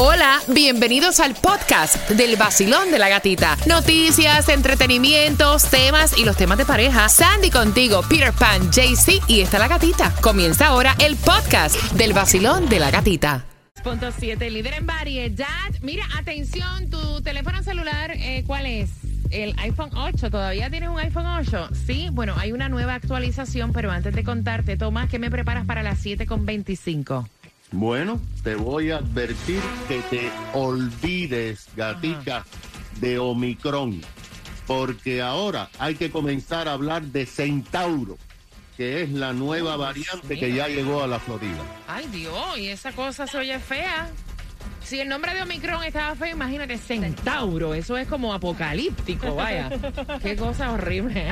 Hola, bienvenidos al podcast del vacilón de la gatita. Noticias, entretenimientos, temas y los temas de pareja. Sandy contigo, Peter Pan, JC y está la gatita. Comienza ahora el podcast del vacilón de la gatita. Punto 7, líder en variedad. Mira, atención, tu teléfono celular, eh, ¿cuál es? El iPhone 8, ¿todavía tienes un iPhone 8? Sí, bueno, hay una nueva actualización, pero antes de contarte, Tomás, ¿qué me preparas para las 7 con 25? Bueno, te voy a advertir que te olvides, gatica, de Omicron, porque ahora hay que comenzar a hablar de Centauro, que es la nueva variante que ya llegó a la Florida. Ay Dios, y esa cosa se oye fea. Si el nombre de Omicron estaba feo, imagínate, Centauro. Eso es como apocalíptico, vaya. Qué cosa horrible.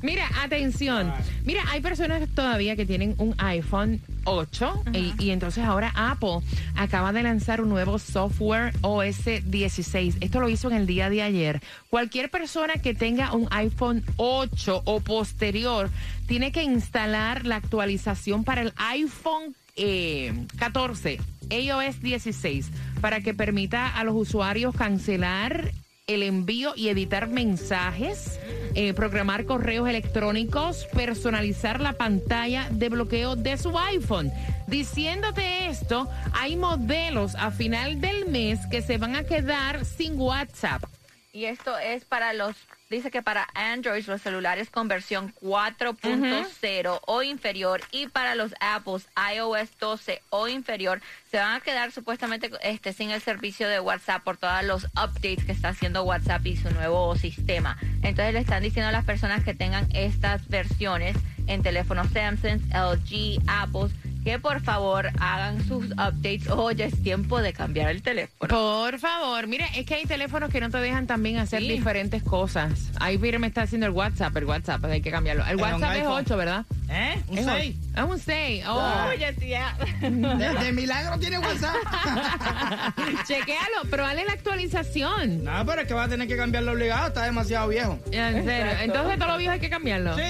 Mira, atención. Mira, hay personas todavía que tienen un iPhone 8 y, y, entonces ahora Apple acaba de lanzar un nuevo software OS 16. Esto lo hizo en el día de ayer. Cualquier persona que tenga un iPhone 8 o posterior tiene que instalar la actualización para el iPhone eh, 14 iOS 16 para que permita a los usuarios cancelar el envío y editar mensajes, eh, programar correos electrónicos, personalizar la pantalla de bloqueo de su iPhone. Diciéndote esto, hay modelos a final del mes que se van a quedar sin WhatsApp. Y esto es para los dice que para Android los celulares con versión 4.0 o inferior y para los Apples iOS 12 o inferior se van a quedar supuestamente este sin el servicio de WhatsApp por todos los updates que está haciendo WhatsApp y su nuevo sistema. Entonces le están diciendo a las personas que tengan estas versiones en teléfonos Samsung, LG, Apples que por favor hagan sus updates o ya es tiempo de cambiar el teléfono. Por favor, mire, es que hay teléfonos que no te dejan también hacer diferentes cosas. Ahí mire, me está haciendo el WhatsApp, el WhatsApp, hay que cambiarlo. El WhatsApp es 8, ¿verdad? ¿Eh? Un 6. Es un 6. Oh, ya tía. De, milagro tiene WhatsApp. Chequéalo, pero dale la actualización. No, pero es que va a tener que cambiarlo obligado, está demasiado viejo. En serio, entonces todo lo viejo hay que cambiarlo. Sí.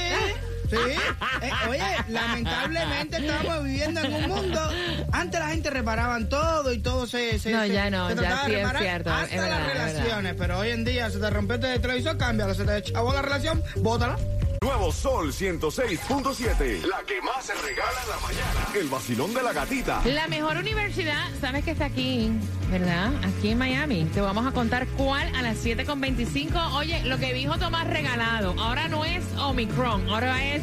Sí. Eh, oye, lamentablemente estamos viviendo en un mundo. Antes la gente reparaban todo y todo se. se no, ya no, ya sí es cierto. Hasta las relaciones. Pero hoy en día se te rompió el televisor, cámbialo. Se te echabó la relación, bótala. Nuevo Sol 106.7. La que más se regala en la mañana. El vacilón de la gatita. La mejor universidad, sabes que está aquí, ¿verdad? Aquí en Miami. Te vamos a contar cuál a las 7.25. Oye, lo que dijo Tomás regalado. Ahora no es Omicron, ahora es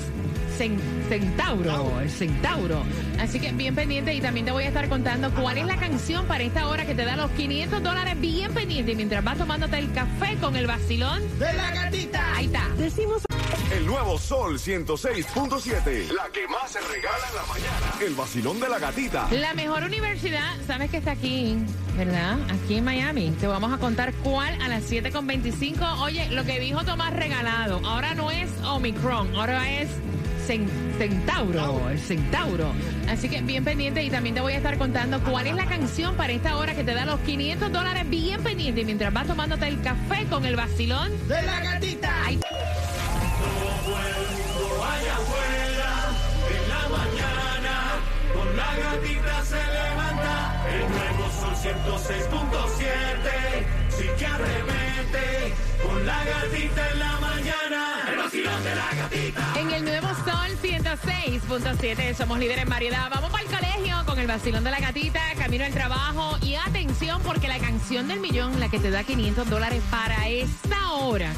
Centauro, el Centauro. Así que bien pendiente y también te voy a estar contando cuál es la canción para esta hora que te da los 500 dólares bien pendiente mientras vas tomándote el café con el vacilón de la gatita. Ahí está. Decimos... El nuevo Sol 106.7. La que más se regala en la mañana. El vacilón de la gatita. La mejor universidad, sabes que está aquí, ¿verdad? Aquí en Miami. Te vamos a contar cuál a las 7.25. Oye, lo que dijo Tomás regalado. Ahora no es Omicron, ahora es Centauro, el Centauro. Así que bien pendiente y también te voy a estar contando cuál es la canción para esta hora que te da los 500 dólares bien pendiente mientras vas tomándote el café con el vacilón de la gatita. Todo mundo allá afuera, en la mañana, con la gatita se levanta, el nuevo sol 106.7, sí que arremete, con la gatita en la mañana, el vacilón de la gatita. En el nuevo sol 106.7 somos líderes en variedad. Vamos para el colegio con el vacilón de la gatita, camino al trabajo y atención porque la canción del millón, la que te da 500 dólares para esta hora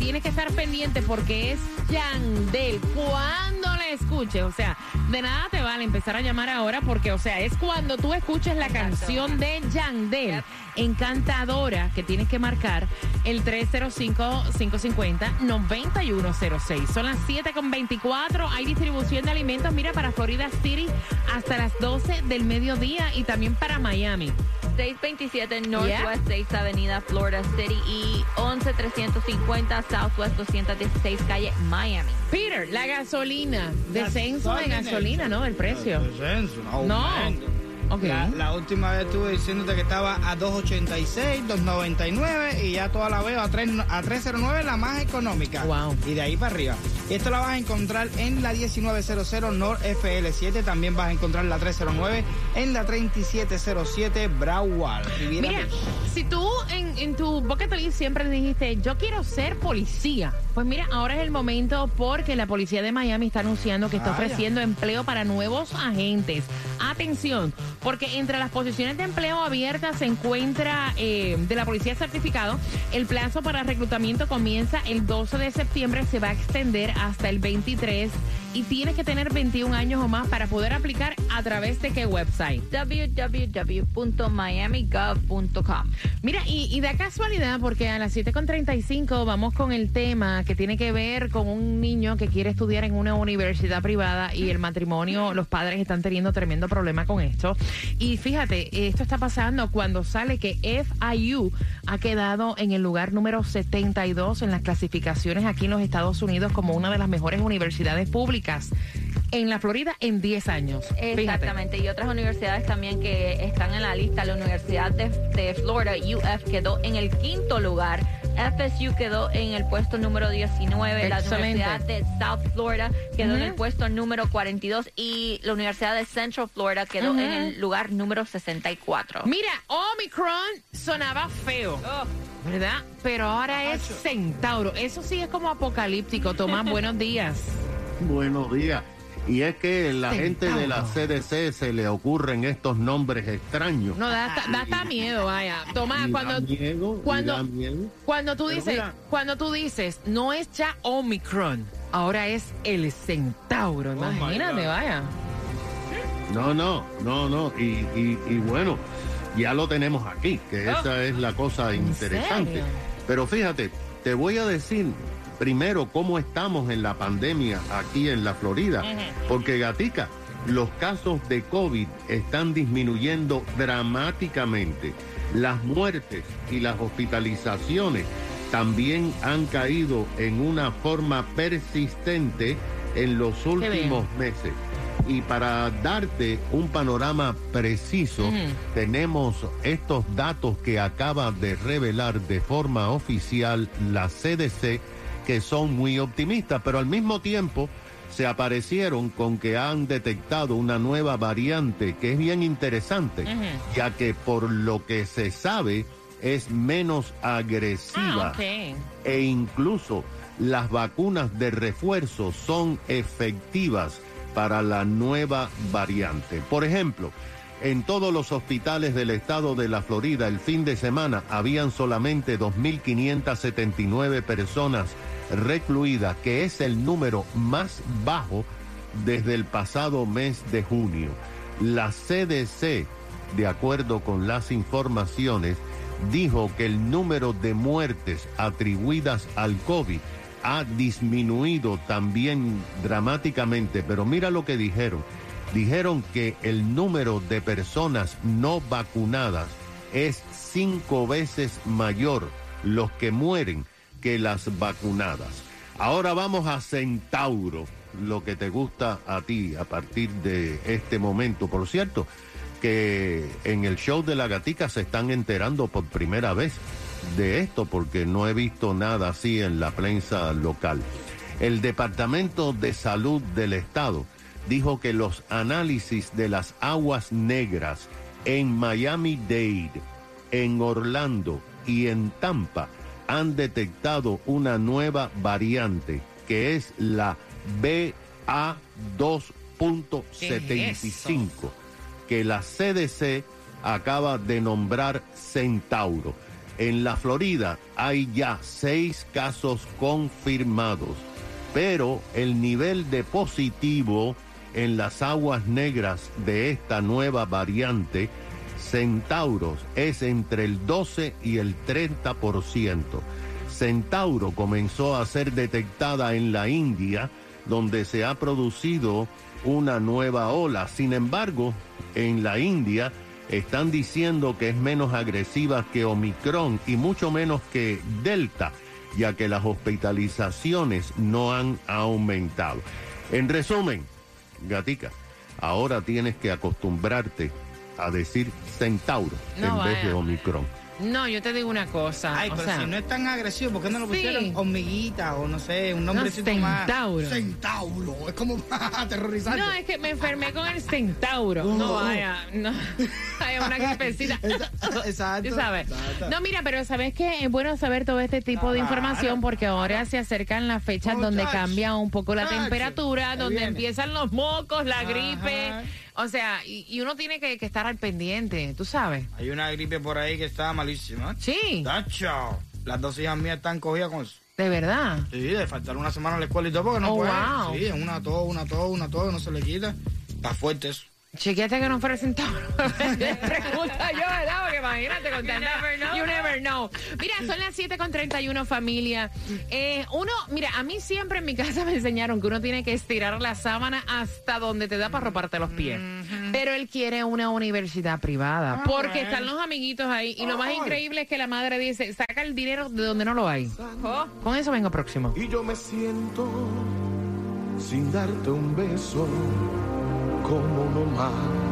tienes que estar pendiente porque es Yandel. Cuando la escuches, o sea, de nada te vale empezar a llamar ahora porque, o sea, es cuando tú escuches la canción de Yandel, encantadora, que tienes que marcar el 305-550-9106. Son las 7.24, hay distribución de alimentos, mira, para Florida City hasta las 12 del mediodía y también para Miami. 627 Northwest 6 Avenida Florida City y 11350 Southwest 216 Calle Miami. Peter, la gasolina, descenso de gasolina, ¿no? El precio. Descenso, no. No. Okay. La, la, última vez estuve diciéndote que estaba a 2.86, 2.99 y ya toda la veo a, 3, a 3.09 la más económica. Wow. Y de ahí para arriba. Esto la vas a encontrar en la 1900 North FL7. También vas a encontrar la 309 en la 3707 Broward. Mira, si tú en, en tu bucket list siempre dijiste, yo quiero ser policía, pues mira, ahora es el momento porque la policía de Miami está anunciando que está ofreciendo empleo para nuevos agentes. Atención, porque entre las posiciones de empleo abiertas se encuentra eh, de la policía certificado. El plazo para reclutamiento comienza el 12 de septiembre, se va a extender hasta el 23 y tienes que tener 21 años o más para poder aplicar a través de qué website. www.miamigov.com. Mira, y, y da casualidad porque a las 7.35 vamos con el tema que tiene que ver con un niño que quiere estudiar en una universidad privada y el matrimonio, los padres están teniendo tremendo problema con esto. Y fíjate, esto está pasando cuando sale que FIU ha quedado en el lugar número 72 en las clasificaciones aquí en los Estados Unidos como una de las mejores universidades públicas en la Florida en 10 años. Fíjate. Exactamente, y otras universidades también que están en la lista. La Universidad de, de Florida, UF, quedó en el quinto lugar. FSU quedó en el puesto número 19. La. Universidad de South Florida quedó en el puesto número 42. Y la Universidad de Central Florida quedó en el lugar número 64. Mira, Omicron sonaba feo. ¿Verdad? Pero ahora es Centauro. Eso sí es como apocalíptico. Tomás, buenos días. Buenos días. Y es que la gente de la. CDC se le ocurren estos nombres extraños. No, da, hasta- da hasta miedo, vaya. Tomás, cuando, miedo, cuando- cuando tú dices, mira. cuando tú dices, no es ya Omicron, ahora es el Centauro. my Imagínate, vaya. No, no, no, no. Y, y- y bueno, ya lo tenemos aquí, que Oh. esa es la cosa interesante. serio? Pero fíjate, te voy a decir primero cómo estamos en la pandemia aquí en la Florida. Porque, Gatica, los casos de COVID están disminuyendo dramáticamente. Las muertes y las hospitalizaciones también han caído en una forma persistente en los últimos meses. Y para darte un panorama preciso, tenemos estos datos que acaba de revelar de forma oficial la CDC, que son muy optimistas, pero al mismo tiempo se aparecieron con que han detectado una nueva variante que es bien interesante, ya que por lo que se sabe es menos agresiva. Ah, e incluso las vacunas de refuerzo son efectivas para la nueva variante. Por ejemplo, en todos los hospitales del estado de la Florida el fin de semana habían solamente 2.579 personas recluidas, que es el número más bajo desde el pasado mes de junio. La CDC, de acuerdo con las informaciones, dijo que el número de muertes atribuidas al COVID ha disminuido también dramáticamente, pero mira lo que dijeron. Dijeron que el número de personas no vacunadas es cinco veces mayor los que mueren que las vacunadas. Ahora vamos a Centauro, lo que te gusta a ti a partir de este momento. Por cierto, que en el show de la gatica se están enterando por primera vez de esto porque no he visto nada así en la prensa local. El Departamento de Salud del Estado dijo que los análisis de las aguas negras en Miami-Dade, en Orlando y en Tampa han detectado una nueva variante que es la BA2.75 que la CDC acaba de nombrar Centauro. En la Florida hay ya seis casos confirmados, pero el nivel de positivo en las aguas negras de esta nueva variante Centauros es entre el 12 y el 30%. Centauro comenzó a ser detectada en la India, donde se ha producido una nueva ola. Sin embargo, en la India están diciendo que es menos agresiva que Omicron y mucho menos que Delta, ya que las hospitalizaciones no han aumentado. En resumen, Gatica, ahora tienes que acostumbrarte a decir Centauro No en vez de. Omicron. No, yo te digo una cosa. Ay, o pero sea, si no es tan agresivo, ¿por qué no lo Sí. pusieron hormiguita o no sé, un nombrecito más? centauro. Centauro. Es como más aterrorizante. No, es que me enfermé con el centauro. No vaya, no. Hay una gripecita. Exacto. Tú sabes. exacto. No, mira, pero sabes que es bueno saber todo este tipo de información porque ahora se acercan las fechas donde cambia un poco la temperatura, ahí donde viene. empiezan los mocos, la Ajá. gripe. O sea, y, y uno tiene que, que estar al pendiente, tú sabes. Hay una gripe por ahí que está malísima. Sí, Tacho. Las dos hijas mías están cogidas con eso. de verdad. Sí, de faltar una semana a la escuela y todo porque no Oh, pueden. wow. Sí, una tos, una tos, una tos, no se le quita. Está fuerte eso. Chequeate que no fuera el centauro. Pregunta yo, ¿verdad? Porque imagínate con tanta... never know. You never know. Mira, son las 7 con 31 familia. Eh, uno, mira, a mí siempre en mi casa me enseñaron que uno tiene que estirar la sábana hasta donde te da para roparte los pies. Pero él quiere una universidad privada. Porque están los amiguitos ahí. Y lo más increíble es que la madre dice, saca el dinero de donde no lo hay. Con eso vengo próximo. Y yo me siento sin darte un beso como uno más.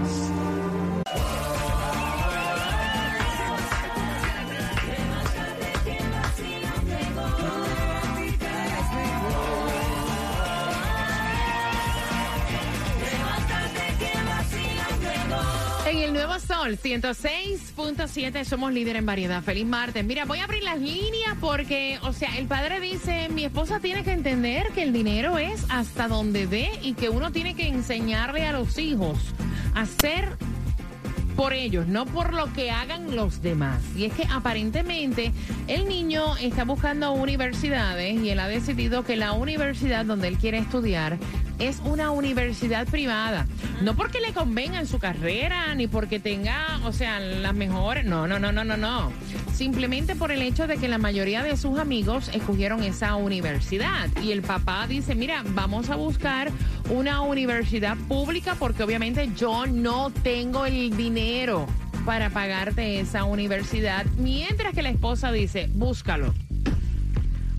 Sol 106.7 somos líder en variedad. Feliz martes. Mira, voy a abrir las líneas porque, o sea, el padre dice, mi esposa tiene que entender que el dinero es hasta donde dé y que uno tiene que enseñarle a los hijos a ser por ellos, no por lo que hagan los demás. Y es que aparentemente el niño está buscando universidades y él ha decidido que la universidad donde él quiere estudiar es una universidad privada. No porque le convenga en su carrera, ni porque tenga, o sea, las mejores. No, no, no, no, no, no. Simplemente por el hecho de que la mayoría de sus amigos escogieron esa universidad. Y el papá dice, mira, vamos a buscar una universidad pública porque obviamente yo no tengo el dinero para pagarte esa universidad. Mientras que la esposa dice, búscalo.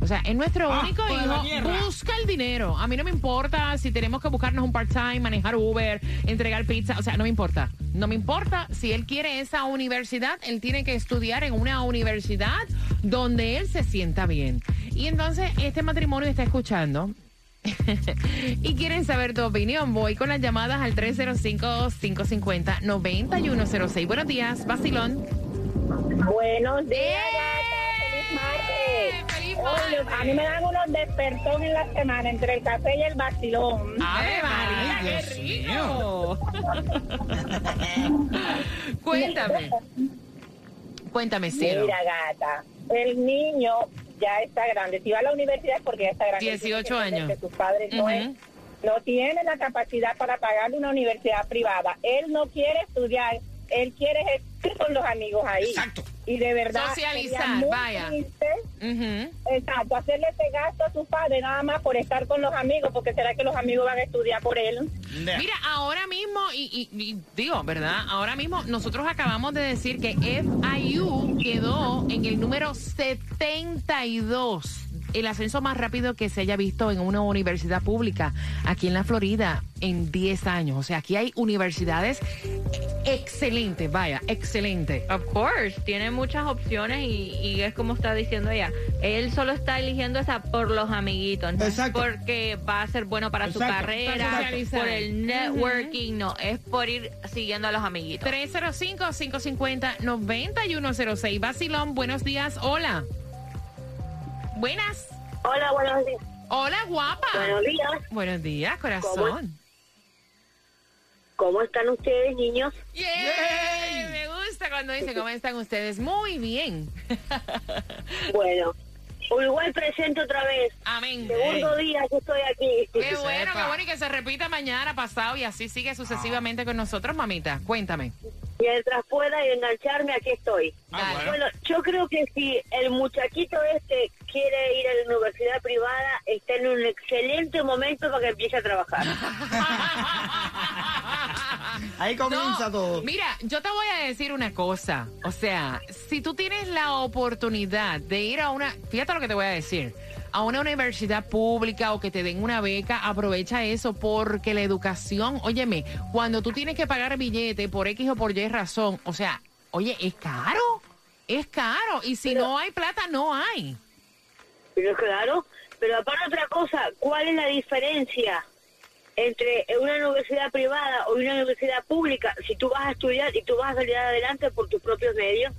O sea, es nuestro Ah, único la hijo. Busca el dinero. A mí no me importa si tenemos que buscarnos un part-time, manejar Uber, entregar pizza. O sea, no me importa. No me importa. Si él quiere esa universidad, él tiene que estudiar en una universidad donde él se sienta bien. Y entonces, este matrimonio está escuchando. y quieren saber tu opinión. Voy con las llamadas al 305-550-9106. Buenos días, Basilón. Buenos días, Oye, a mí me dan unos despertón en la semana entre el café y el vacilón. ¡Ave María, qué rico! Cuéntame. Cuéntame, cielo. Mira, gata, el niño ya está grande. Si va a la universidad es porque ya está grande. 18 Tiene que entender años. Que sus padres no, es- no tienen la capacidad para pagarle una universidad privada. Él no quiere estudiar, él quiere estar con los amigos ahí. Exacto. Y de verdad. Socializar, vaya. triste. Exacto, hacerle ese gasto a sus padres nada más por estar con los amigos, porque será que los amigos van a estudiar por él. Mira, ahora mismo, y, y- y digo, ¿verdad? Ahora mismo nosotros acabamos de decir que FIU quedó en el número 72, el ascenso más rápido que se haya visto en una universidad pública aquí en la Florida en 10 años. O sea, aquí hay universidades excelentes, vaya, excelente. Of course, tiene muchas opciones y, y es como está diciendo ella. Él solo está eligiendo esa por los amiguitos, no es porque va a ser bueno para su Exacto. Carrera, por el networking, no, es por ir siguiendo a los amiguitos. 305-550-9106. Basilón, buenos días. Hola. Buenas. Hola, buenos días. Hola, guapa. Buenos días. Buenos días, corazón. ¿Cómo están ustedes, niños? Yeah, Me gusta cuando dice cómo están ustedes. Muy bien. Bueno, Uruguay presente otra vez. Amén. Segundo día que estoy aquí. Qué bueno, sepa. qué bueno y que se repita mañana, pasado y así sigue sucesivamente con nosotros, mamita. Cuéntame. Mientras pueda engancharme, aquí estoy. Ah, bueno. Bueno, yo creo que si el muchachito este quiere ir a la universidad privada, está en un excelente momento para que empiece a trabajar. Ahí comienza No, todo. Mira, yo te voy a decir una cosa. O sea, si tú tienes la oportunidad de ir a una, fíjate lo que te voy a decir, a una universidad pública o que te den una beca, aprovecha eso porque la educación, óyeme, cuando tú tienes que pagar billete por X o por Y razón, o sea, oye, es caro. es caro. Y si no hay plata, no hay. Pero claro, pero aparte otra cosa, ¿cuál es la diferencia entre una universidad privada o una universidad pública si tú vas a estudiar y tú vas a salir adelante por tus propios medios?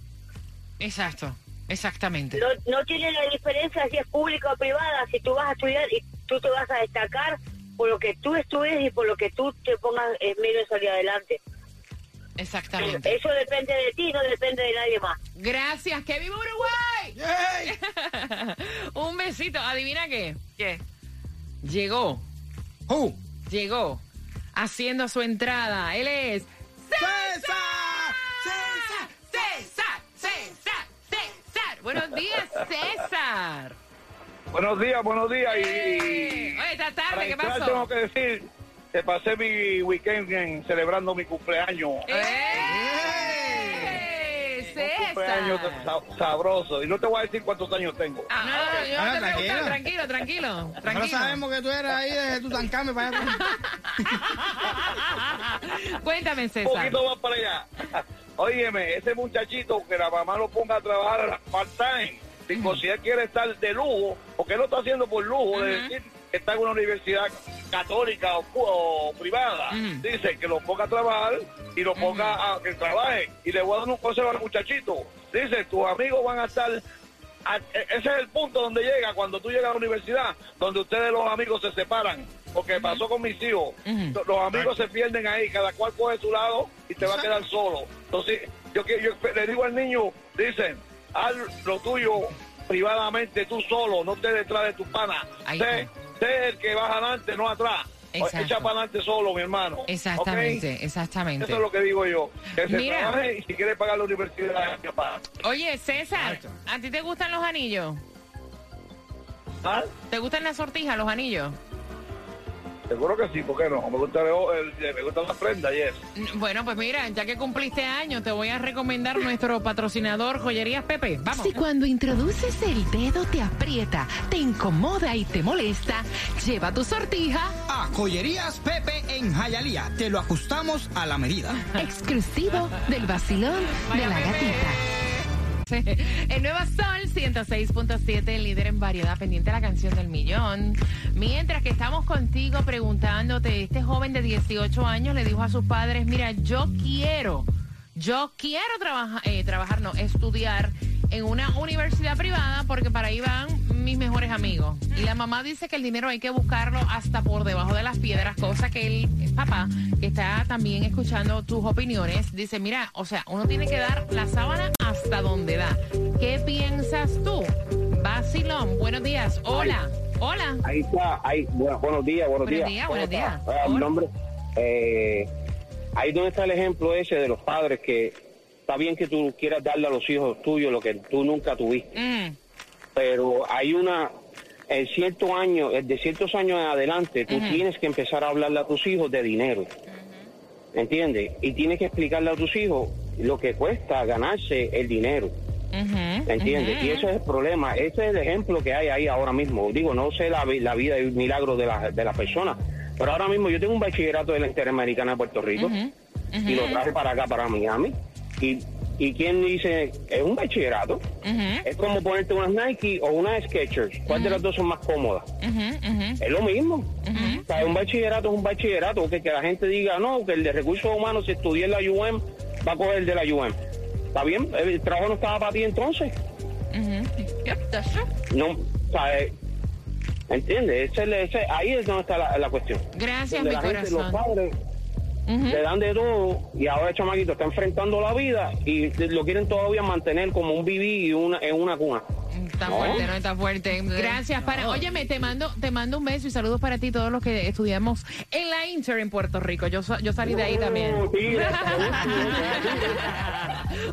Exacto, exactamente. No, no tiene la diferencia si es pública o privada, si tú vas a estudiar y tú te vas a destacar por lo que tú estudies y por lo que tú te pongas en medio de salir adelante. Exactamente. Eso depende de ti, no depende de nadie más. Gracias, que viva Uruguay. ¡Yay! Un besito. ¿Adivina qué? ¿Qué? Llegó, Who? Llegó, haciendo su entrada. Él es ¡César! César, César, César, César. Buenos días, César. Buenos días, buenos días. Y, Eh, Oye, esta tarde, ¿qué pasó? tengo que decir que pasé mi weekend en- celebrando mi cumpleaños. ¡Eh! Un cumpleaños sabroso. Y no te voy a decir cuántos años tengo. Ah, no, no, yo Ah, no te tranquilo. pregunto, tranquilo, tranquilo, Ahora tranquilo. sabemos que tú eres ahí de Tutankamón para allá. Cuéntame, Un César. poquito más para allá. Óyeme, ese muchachito que la mamá lo ponga a trabajar part-time, digo, si él quiere estar de lujo, porque él lo está haciendo por lujo, de decir que está en una universidad católica o, o privada, dice que lo ponga a trabajar y lo ponga a que trabaje. Y le voy a dar un consejo al muchachito. Dice, tus amigos van a estar... a- e- ese es el punto donde llega, cuando tú llegas a la universidad, donde ustedes los amigos se separan. Porque pasó con mis hijos. Los amigos se pierden ahí, cada cual coge su lado y te va a quedar solo. Entonces, yo, yo le digo al niño, dicen, haz lo tuyo privadamente tú solo, no te detrás de tu pana. Sé, está. sé el que va adelante, no atrás. Exacto. Echa para adelante solo, mi hermano. Exactamente, ¿Ok? exactamente. Eso es lo que digo yo. Que se Mira. trabaje y si quiere pagar la universidad, que pague. Oye, César. ¿a ti te gustan los anillos? ¿Ah? ¿Te gustan las sortijas, los anillos? Seguro que sí, ¿por qué no? Me gusta, el, el- me gusta la prenda y eso. Bueno, pues mira, ya que cumpliste años, te voy a recomendar nuestro patrocinador Joyerías Pepe. Vamos. Si cuando introduces el dedo te aprieta, te incomoda y te molesta, lleva tu sortija A Joyerías Pepe en Jayalía. Te lo ajustamos a la medida. exclusivo del vacilón de la gatita. El nuevo Sol 106.7, el líder en variedad, pendiente de la canción del millón. Mientras que estamos contigo preguntándote, este joven de 18 años le dijo a sus padres, mira, yo quiero, yo quiero trabajar, eh, trabajar, no, estudiar en una universidad privada porque para ahí van mis mejores amigos. Y la mamá dice que el dinero hay que buscarlo hasta por debajo de las piedras, cosa que el papá, que está también escuchando tus opiniones, dice, mira, o sea, uno tiene que dar la sábana hasta donde da. ¿Qué piensas tú? Basilón, buenos días. Hola, hola. Ahí está, ahí, bueno, buenos días, buenos, Buenos días, ¿Cómo buenos días. Ah, mi Hola. nombre, eh, ahí donde está el ejemplo ese de los padres que está bien que tú quieras darle a los hijos tuyos lo que tú nunca tuviste, Mm, pero hay una, en ciertos años, de ciertos años en adelante, tú tienes que empezar a hablarle a tus hijos de dinero, ¿entiendes? Y tienes que explicarle a tus hijos lo que cuesta ganarse el dinero. ujú. Y ese es el problema, ese es el ejemplo que hay ahí ahora mismo. Digo, no sé la, vi- la vida y el milagro de la, de la persona, pero ahora mismo yo tengo un bachillerato de la Interamericana de Puerto Rico y lo traje para acá, para Miami. Y, y quien dice, es un bachillerato, es como ponerte unas Nike o unas Skechers. ¿Cuál de las dos son más cómodas? Es lo mismo. O sea, un bachillerato es un bachillerato. Que, que la gente diga, no, que el de recursos humanos, si estudié en la UM, va a coger el de la UM. ¿Está bien? El trabajo no estaba para ti entonces. Yep, that's. No, o sea, eh, ¿entiendes? Ese, ese- ahí es donde está la, la cuestión. Gracias, Donde mi la gente, los corazón. Le dan de todo y ahora el chamaquito está enfrentando la vida y lo quieren todavía mantener como un bibí y una, en una cuna. Está No. fuerte, no está fuerte. Gracias para. Óyeme, te mando, te mando un beso y saludos para ti todos los que estudiamos en la Inter en Puerto Rico. Yo, yo salí de ahí también. Sí, gracias.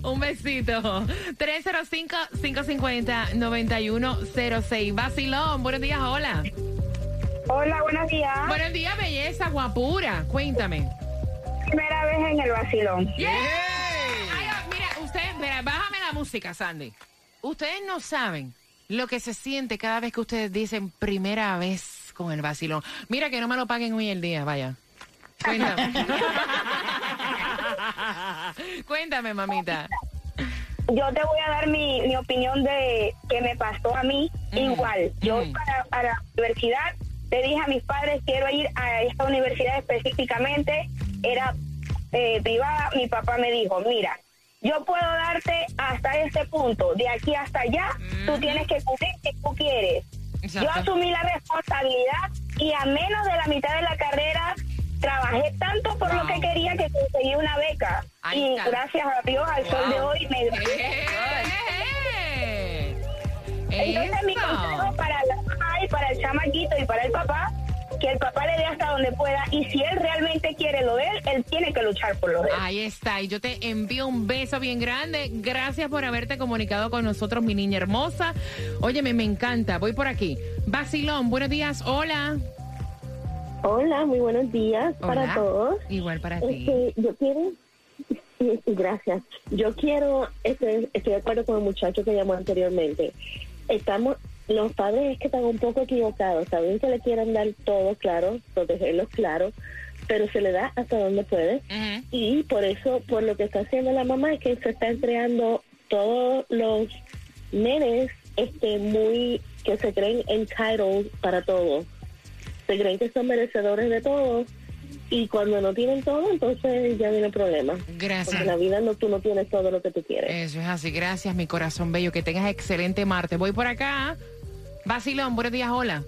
un besito. 305-550-9106. Vacilón, buenos días, hola. Hola, buenos días. Buenos días, belleza, guapura. Cuéntame. Primera vez en el vacilón. Yeah. Ay, ah, mira, ustedes, mira, bájame la música, Sandy. Ustedes no saben lo que se siente cada vez que ustedes dicen primera vez con el vacilón. Mira que no me lo paguen hoy el día, vaya. Cuéntame. Cuéntame, mamita. yo te voy a dar mi, mi opinión de que me pasó a mí igual. Yo para, para la universidad le dije a mis padres quiero ir a esta universidad específicamente, era eh, privada, mi papá me dijo, mira, yo puedo darte hasta este punto, de aquí hasta allá, tú tienes que cumplir que tú quieres. Yo asumí la responsabilidad y a menos de la mitad de la carrera trabajé tanto por lo que quería que conseguí una beca. y gracias a Dios al sol de hoy me Entonces mi consejo para la mamá y para el chamaquito y para el papá que el papá le dé hasta donde pueda y si él realmente quiere lo de él, él tiene que luchar por lo de él. Ahí está, y yo te envío un beso bien grande. Gracias por haberte comunicado con nosotros, mi niña hermosa. Óyeme, me encanta. Voy por aquí. Basilón, buenos días. Hola. Hola, muy buenos días para todos. Igual para ti. Este, yo quiero, sí, sí, gracias. Yo quiero, este, estoy de acuerdo con el muchacho que llamó anteriormente. Estamos, los padres es que están un poco equivocados. Saben que le quieren dar todo claro, protegerlos claro, pero se le da hasta donde puede. Y por eso, por lo que está haciendo la mamá, es que se está entregando todos los nenes este, muy que se creen entitled para todo. Se creen que son merecedores de todo y cuando no tienen todo, entonces ya viene el problema. Gracias. Porque en la vida no, tú no tienes todo lo que tú quieres. Eso es así. Gracias, mi corazón bello. Que tengas excelente martes. Voy por acá. Basilón, buenos días. Hola.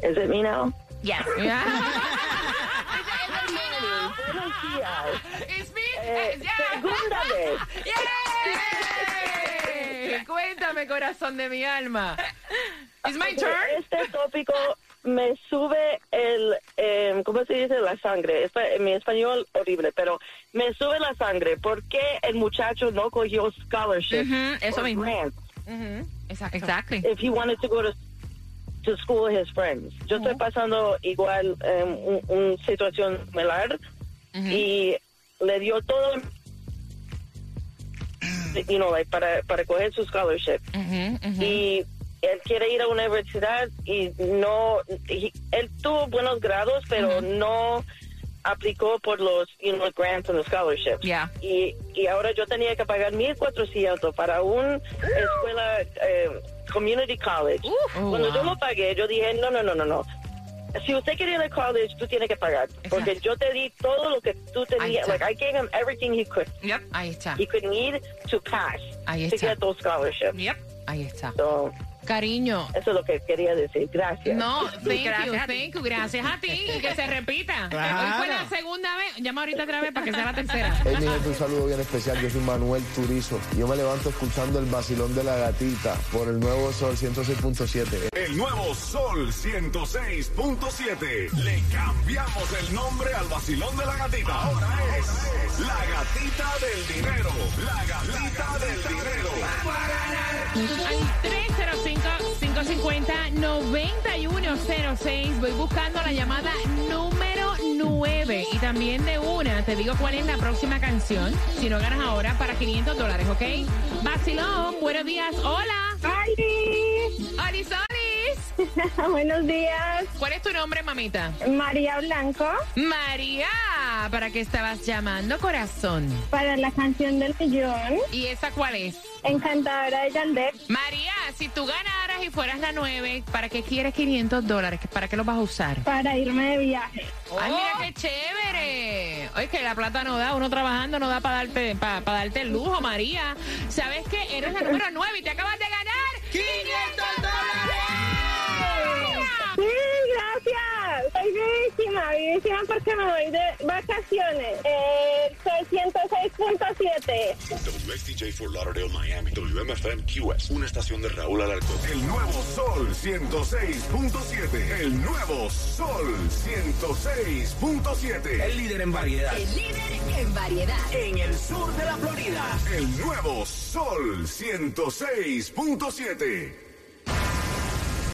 ¿Es el mío? Yes. It's me. Eh, segunda vez. Yay. Cuéntame, corazón de mi alma. It's my turn. Este tópico me sube el, eh, ¿cómo se dice? La sangre. Mi español horrible, pero me sube la sangre. ¿Por qué el muchacho no cogió scholarship? Ujú, eso or mismo. grant Exacto. Exactly. If he wanted to go to, to school with his friends. Yo estoy pasando igual eh, un, un situación similar y le dio todo you know, like, para, para coger su scholarship. Y él quiere ir a una universidad y no, y- él tuvo buenos grados, pero no aplicó por los you know, grants and the scholarships. Yeah. Y, y ahora yo tenía que pagar 1.400 para una escuela, eh, community college. Oh, Cuando yo lo pagué, yo dije, no, no, no, no, no. Si usted quiere ir al college, tú tienes que pagar. Porque yo te di todo lo que tú tenías. Like, I gave him everything he could. Yep. Ahí está. He could need to pass Ahí to está. get those scholarships. Yep. Ahí está. So, Cariño. eso es lo que quería decir. Gracias. No, thank Gracias you, a thank you. Gracias a ti. Y que se repita. Claro. Hoy fue la segunda vez. Llama ahorita otra vez para que sea la tercera. Hey, mi gente, un saludo bien especial. Yo soy Manuel Turizo. Yo me levanto escuchando el vacilón de la gatita por el nuevo Sol 106.7. El nuevo Sol 106.7. Le cambiamos el nombre al vacilón de la gatita. Ahora es la gatita del dinero. La gatita del dinero. Al 305-550-9106. Voy buscando la llamada número 9. Y también de una, te digo cuál es la próxima canción. Si no ganas ahora, para 500 dólares, ¿ok? Vacilón, buenos días. Hola. ¡Ay! Buenos días. ¿Cuál es tu nombre, mamita? María Blanco, María. ¿Para qué estabas llamando, corazón? para la canción del millón, ¿Y esa cuál es? encantadora de Yandel. María, si tú ganaras y fueras la 9, ¿para qué quieres 500 dólares? ¿Para qué los vas a usar? Para irme de viaje. Ay, mira qué chévere. Oye, que la plata no da, uno trabajando no da para darte, para, darte el lujo, María. ¿Sabes qué? Eres la número 9 y te acabas de ganar 500 vivísima, vivísima porque me voy de vacaciones. Eh, soy 106.7. WSTJ for Lauderdale, Miami. WMFM QS. Una estación de Raúl Alarcón. El nuevo Sol 106.7. El nuevo Sol 106.7. El líder en variedad. El líder en variedad. En el sur de la Florida. El nuevo Sol 106.7.